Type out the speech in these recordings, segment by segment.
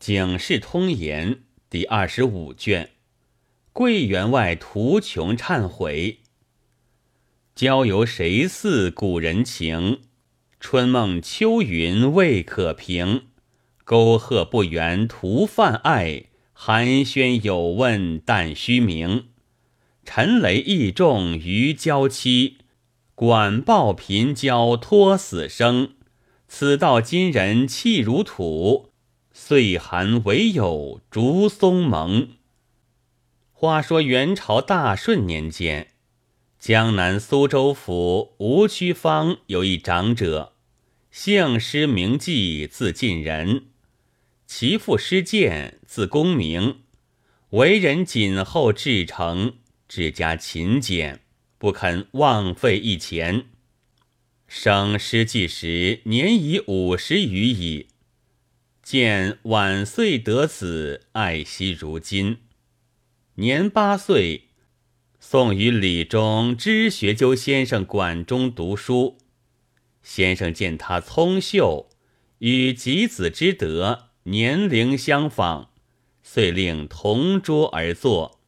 警世通言》第二十五卷。桂员外图穷忏悔。交游谁似古人情？春梦秋云未可平。沟壑不圆徒泛爱，寒暄有问但虚名。陈雷意重于娇妻，管报贫交托死生。此道今人气如土，岁寒唯有竹松盟。话说元朝大顺年间，江南苏州府吴区坊有一长者，姓施名季，字进仁，其父施建，字公明，为人谨厚至诚，治家勤俭，不肯枉费一钱。生施季时年已五十余矣，见晚岁得子，爱惜如今。年八岁，送与李中知学究先生馆中读书。先生见他聪秀，与己子之德年龄相仿，遂令同桌而坐。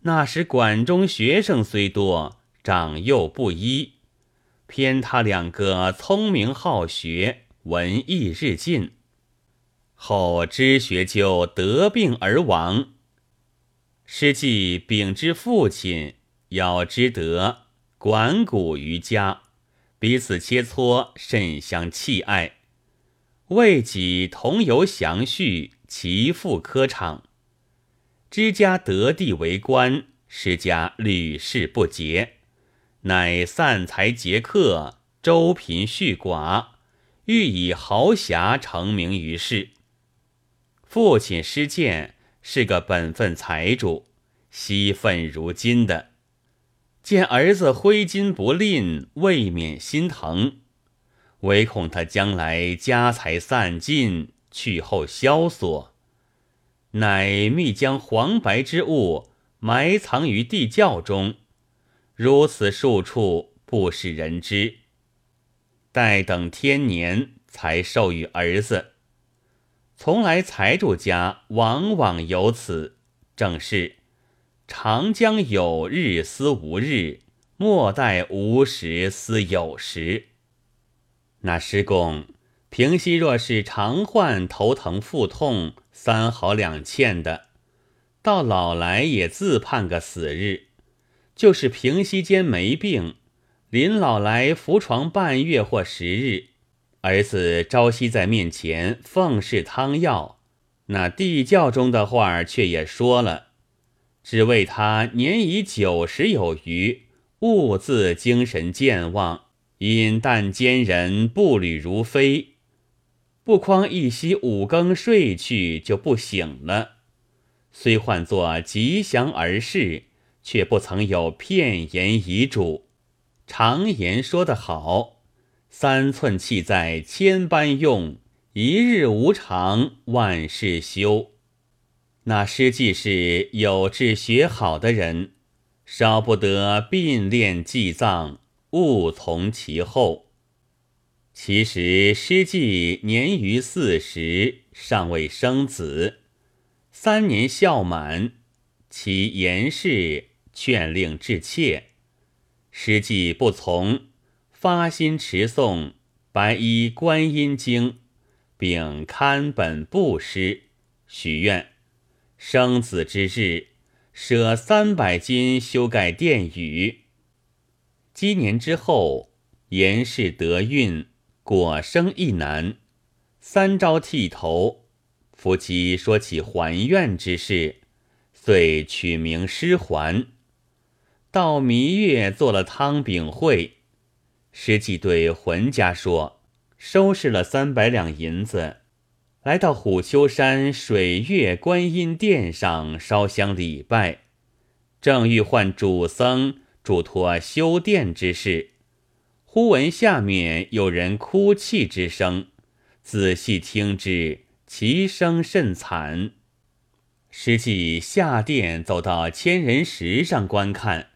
那时馆中学生虽多，长幼不一，偏他两个聪明好学，文艺日进。后知学究得病而亡。师季禀之父亲，要之德，管谷于家，彼此切磋，甚相弃爱。为己同游详叙，其父科场。知家得地为官，师家屡试不竭，乃散财劫客，周贫恤寡，欲以豪侠成名于世。父亲施建。是个本分财主，惜愤如金的，见儿子挥金不吝，未免心疼，唯恐他将来家财散尽，去后萧索，乃密将黄白之物埋藏于地窖中，如此数处不使人知，待等天年才授予儿子。从来财主家往往有此，正是长江有日思无日，莫待无时思有时。那师公平息若是常患头疼腹痛、三好两欠的，到老来也自盼个死日；就是平息间没病，临老来伏床半月或十日。儿子朝夕在面前奉侍汤药，那地窖中的话却也说了，只为他年已九十有余，兀自精神健忘，饮啖坚人，步履如飞，不匡一夕五更睡去就不醒了。虽唤作吉祥儿事，却不曾有片言遗嘱。常言说得好。三寸气在千般用，一日无常万事休。那师既是有志学好的人，少不得并练祭葬，勿从其后。其实师既年逾四十，尚未生子，三年孝满，其言事劝令至切，师既不从。发心持诵白衣观音经，并刊本布施，许愿生子之日，舍三百金修盖殿宇。积年之后，严氏得孕，果生一男。三朝剃头，夫妻说起还愿之事，遂取名师还。到弥月做了汤饼会。师季对浑家说：“收拾了三百两银子，来到虎丘山水月观音殿上烧香礼拜，正欲唤主僧嘱托修殿之事，忽闻下面有人哭泣之声，仔细听之，其声甚惨。师季下殿走到千人石上观看，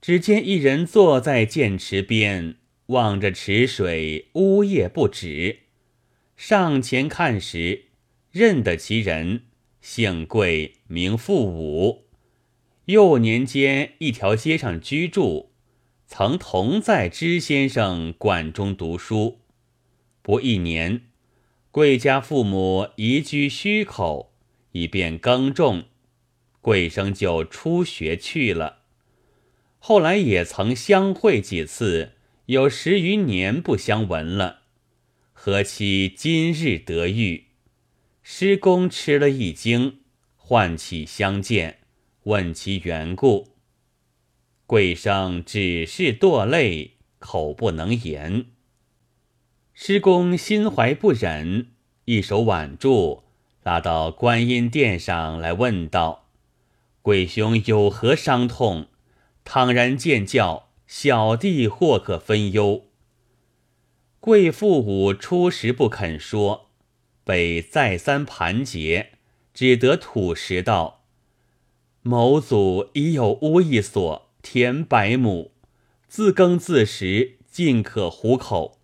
只见一人坐在剑池边。”望着池水，呜咽不止。上前看时，认得其人，姓贵，名富武。幼年间一条街上居住，曾同在知先生馆中读书。不一年，贵家父母移居虚口，以便耕种，贵生就出学去了。后来也曾相会几次，有十余年不相闻了。何期今日得遇？师公吃了一惊，唤起相见。问其缘故，贵生只是堕泪，口不能言。师公心怀不忍，一手挽住，拉到观音殿上来问道：“贵兄有何伤痛？倘然见教，小弟或可分忧。”贵父母初时不肯说，被再三盘结，只得吐实道。某祖已有屋一所，田百亩，自耕自食，尽可糊口。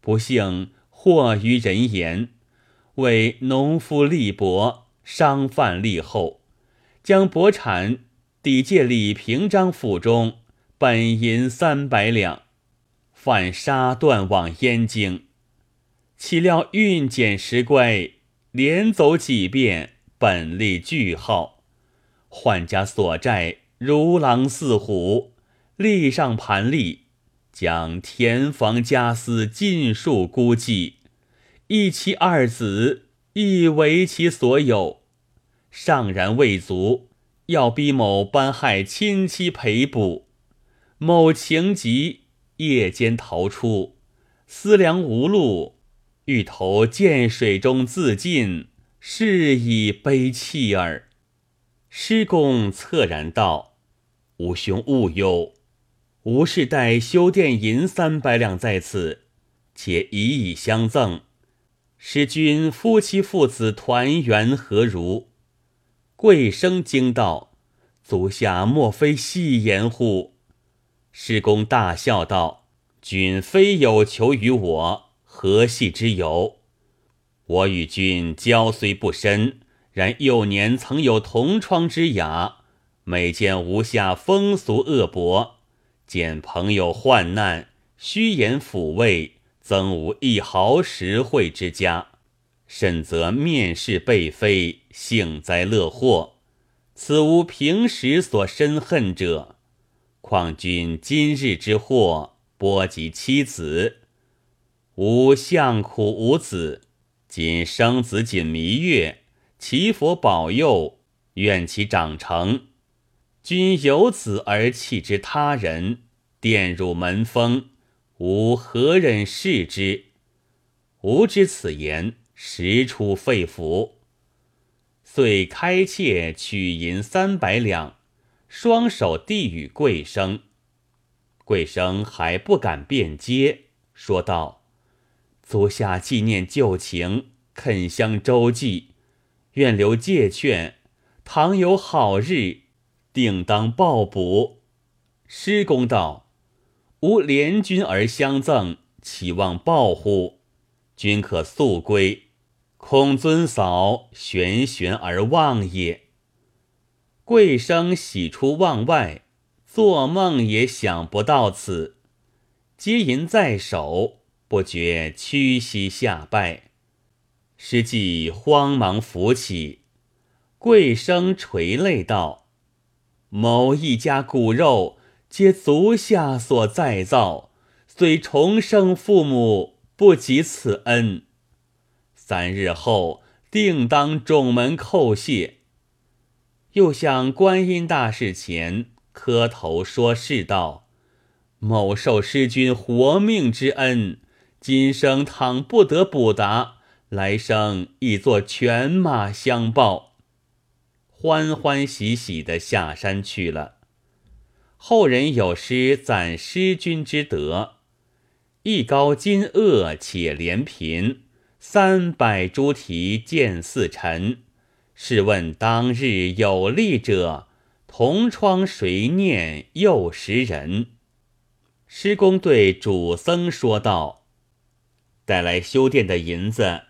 不幸祸于人言，为农夫力薄，商贩力厚，将薄产抵借李平章府中，本银三百两，犯杀断往燕京。岂料运检时乖，连走几遍，本利俱耗。宦家所债如狼似虎，立上盘立，将田房家私尽数估计，一妻二子亦为其所有，尚然未足，要逼某搬害亲戚赔补。某情急，夜间逃出，思量无路，欲投涧水中自尽，是以悲泣耳。师公恻然道：“吾兄勿忧，吾是待修殿银三百两在此，且以以相赠。师君夫妻父子团圆何如？”贵生惊道：“足下莫非戏言乎？”师公大笑道：“君非有求于我，何系之有？我与君交虽不深。”然幼年曾有同窗之雅，每见无下风俗恶薄，见朋友患难，虚言抚慰，曾无一毫实惠之家。甚则面世被非，幸灾乐祸，此无平时所深恨者。况君今日之祸，波及妻子，吾相苦无子，今生子仅弥月。祈佛保佑，愿其长成。君有子而弃之他人，玷辱门风，吾何忍视之？吾知此言实出肺腑，遂开切取银三百两，双手递与贵生。贵生还不敢便接，说道：“足下纪念旧情，肯相周济。”愿留借券，倘有好日，定当报补。施公道：“吾怜君而相赠，岂望报乎？君可速归，恐尊嫂悬悬而忘也。”贵生喜出望外，做梦也想不到此。接银在手，不觉屈膝下拜。师既慌忙扶起，贵生垂泪道：“某一家骨肉，皆足下所再造，虽重生父母，不及此恩。三日后，定当众门叩谢。”又向观音大士前磕头说是道：“某受师君活命之恩，今生倘不得补答。”来生亦作犬马相报，欢欢喜喜的下山去了。后人有诗赞师君之德：“一高金萼且怜贫，三百猪蹄见似尘。试问当日有力者，同窗谁念又识人？”师公对主僧说道：“带来修殿的银子。”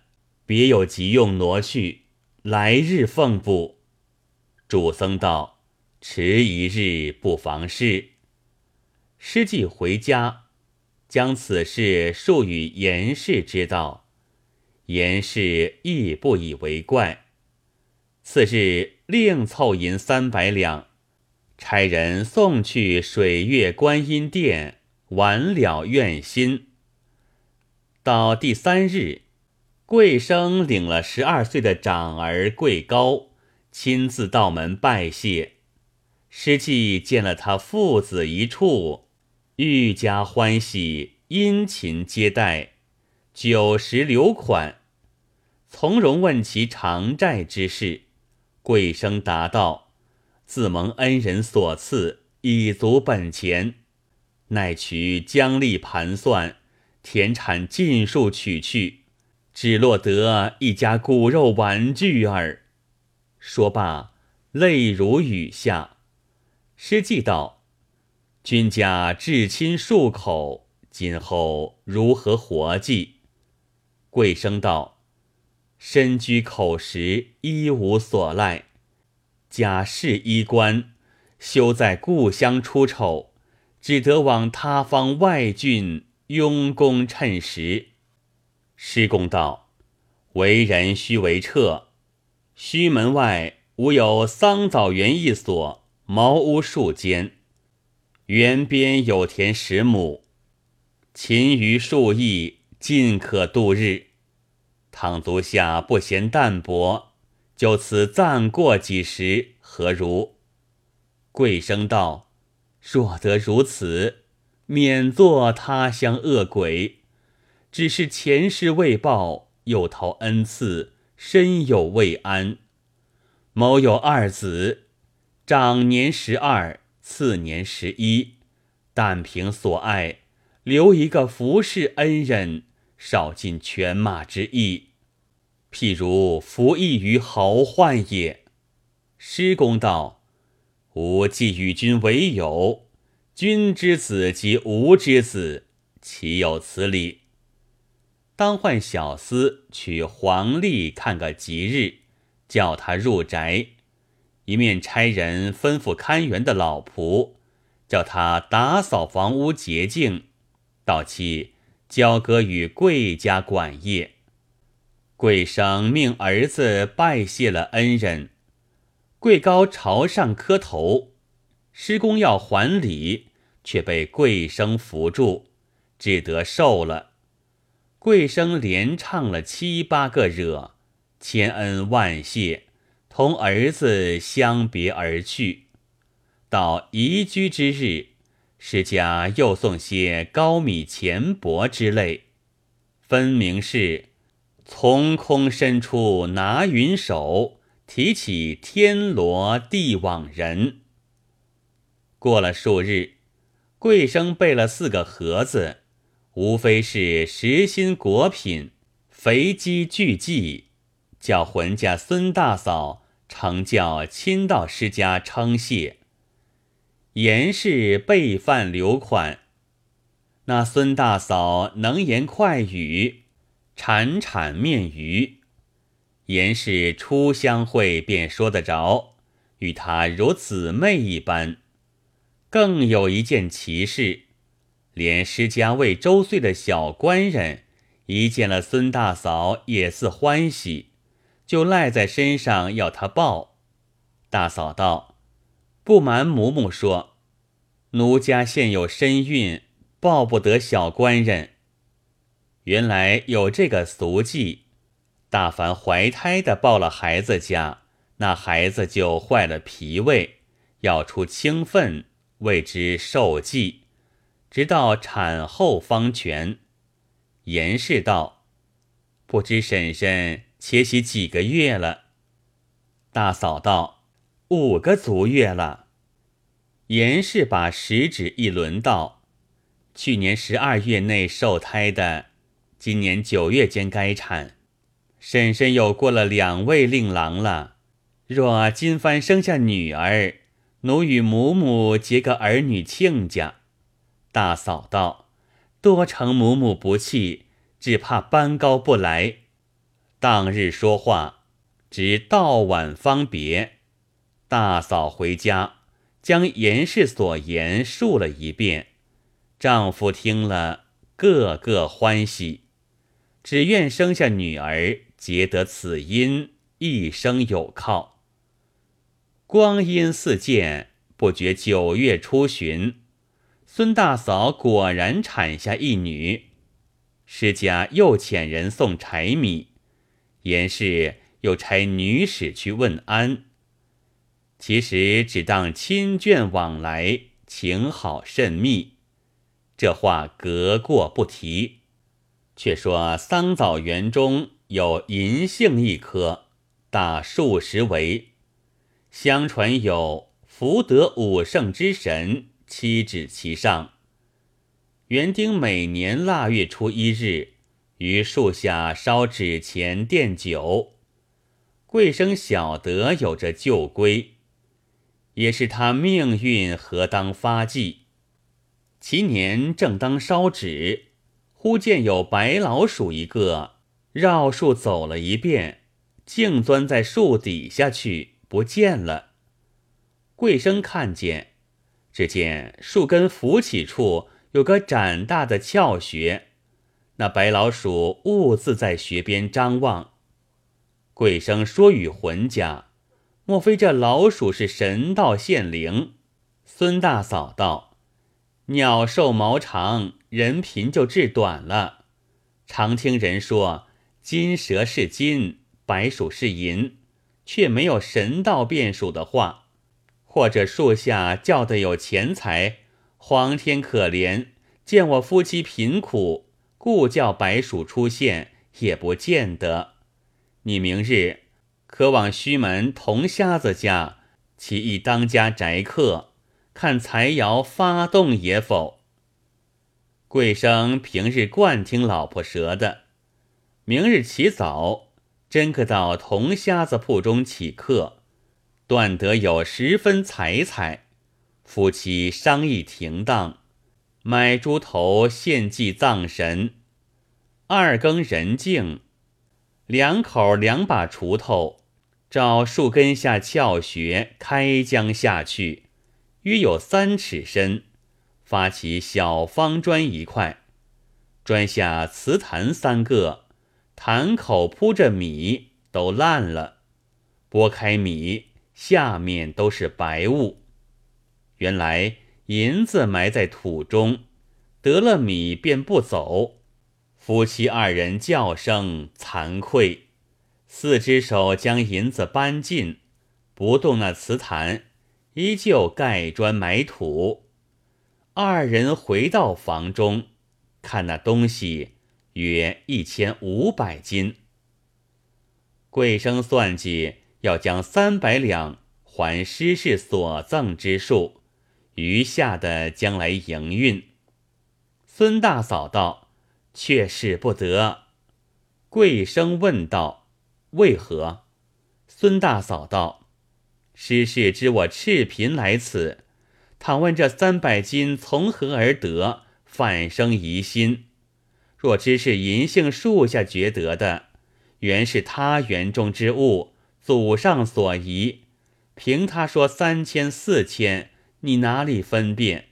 别有急用挪去，来日奉补。”主僧道：“迟一日不妨事。”师既回家，将此事述与严氏知道，严氏亦不以为怪。次日，另凑银三百两，差人送去水月观音殿，完了愿心。到第三日，贵生领了十二岁的长儿贵高，亲自到门拜谢。师继见了他父子一处。愈加欢喜，殷勤接待，酒食留款，从容问其偿债之事。贵生答道：“自蒙恩人所赐，已足本钱，乃取将利盘算，田产尽数取去，只落得一家骨肉玩具耳。”说罢，泪如雨下。诗记道。君家至亲数口，今后如何活计？贵生道：“身居口实，一无所赖；家世衣冠，休在故乡出丑，只得往他方外郡用功趁时。”施公道：“为人须为彻，须门外吾有桑枣园一所，茅屋数间。”园边有田十亩，勤于数亿，尽可度日。倘足下不嫌淡薄，就此暂过几时，何如？贵生道：“若得如此，免做他乡恶鬼。只是前世未报，又逃恩赐，身有未安。某有二子，长年十二。”次年十一，但凭所爱，留一个服侍恩人，少尽犬马之意。譬如服役于豪患也。师公道：吾既与君为友，君之子及吾之子，岂有此理？当唤小厮取黄历看个吉日，叫他入宅。一面差人吩咐看园的老仆，叫他打扫房屋洁净，到期交割与贵家管业。贵生命儿子拜谢了恩人，贵高朝上磕头，施公要还礼，却被贵生扶住，只得受了。贵生连唱了七八个惹，千恩万谢。同儿子相别而去，到移居之日，施家又送些高米钱帛之类，分明是从空伸出拿云手，提起天罗地网人。过了数日，贵生备了四个盒子，无非是实心果品、肥鸡巨骥。叫浑家孙大嫂常叫亲到师家称谢，严氏备饭留款。那孙大嫂能言快语，铲铲面鱼，严氏初相会便说得着，与他如姊妹一般。更有一件奇事，连施家为周岁的小官人一见了孙大嫂，也似欢喜。就赖在身上要他抱，大嫂道：“不瞒母母说，奴家现有身孕，抱不得小官人。原来有这个俗计，大凡怀胎的抱了孩子家，那孩子就坏了脾胃，要出清粪，谓之受忌，直到产后方全。”严氏道：“不知婶婶。”且喜几个月了，大嫂道：“五个足月了。”严氏把食指一轮道：“去年十二月内受胎的，今年九月间该产。婶婶又过了两位令郎了。若今番生下女儿，奴与母母结个儿女亲家。”大嫂道：“多承母母不弃，只怕班高不来。”当日说话，直到晚方别。大嫂回家，将严氏所言述了一遍。丈夫听了，个个欢喜，只愿生下女儿，结得此姻，一生有靠。光阴似箭，不觉九月初旬，孙大嫂果然产下一女。施家又遣人送柴米，严氏又差女使去问安。其实只当亲眷往来，情好甚密。这话隔过不提。却说桑枣园中有银杏一棵，大数十围。相传有福德五圣之神七指其上。园丁每年腊月初一日，于树下烧纸钱奠酒。贵生晓得有着旧规。也是他命运何当发迹？其年正当烧纸，忽见有白老鼠一个绕树走了一遍，竟钻在树底下去不见了。贵生看见，只见树根浮起处有个展大的窍穴，那白老鼠兀自在穴边张望。贵生说与浑家。莫非这老鼠是神道现灵？孙大嫂道：“鸟兽毛长，人贫就治短了。常听人说金蛇是金，白鼠是银，却没有神道变鼠的话。或者树下叫的有钱财，皇天可怜，见我夫妻贫苦，故叫白鼠出现，也不见得。你明日。”可往须门铜瞎子家，其一当家宅客，看财窑发动也否？贵生平日惯听老婆舌的，明日起早，真可到铜瞎子铺中起客，断得有十分财彩。夫妻商议停当，买猪头献祭葬神。二更人静，两口两把锄头。照树根下窍穴开江下去，约有三尺深，发起小方砖一块，砖下瓷坛三个，坛口铺着米，都烂了。拨开米，下面都是白雾。原来银子埋在土中，得了米便不走。夫妻二人叫声惭愧。四只手将银子搬进，不动那瓷坛，依旧盖砖埋土。二人回到房中，看那东西约一千五百斤。贵生算计要将三百两还施氏所赠之数，余下的将来营运。孙大嫂道：“却使不得。”贵生问道。为何？孙大嫂道：“师氏知我赤贫来此，倘问这三百金从何而得，反生疑心。若知是银杏树下掘得的，原是他园中之物，祖上所遗。凭他说三千四千，你哪里分辨？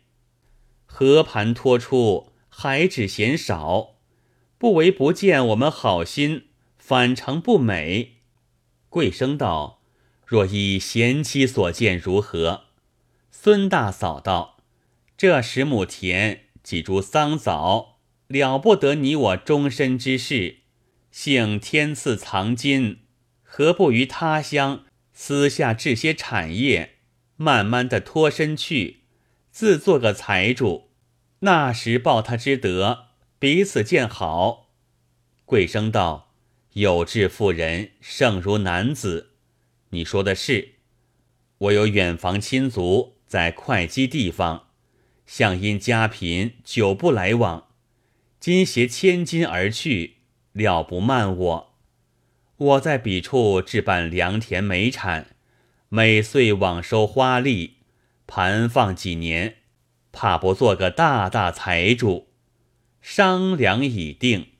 和盘托出，还只嫌少，不为不见我们好心。”反成不美。贵生道：“若依贤妻所见如何？”孙大嫂道：“这十亩田，几株桑枣，了不得你我终身之事。幸天赐藏金，何不于他乡私下置些产业，慢慢的脱身去，自做个财主，那时报他之德，彼此见好。”贵生道。有志妇人胜如男子，你说的是。我有远房亲族在会稽地方，向因家贫久不来往，今携千金而去，料不慢我。我在彼处置办良田美产，每岁往收花利，盘放几年，怕不做个大大财主。商量已定。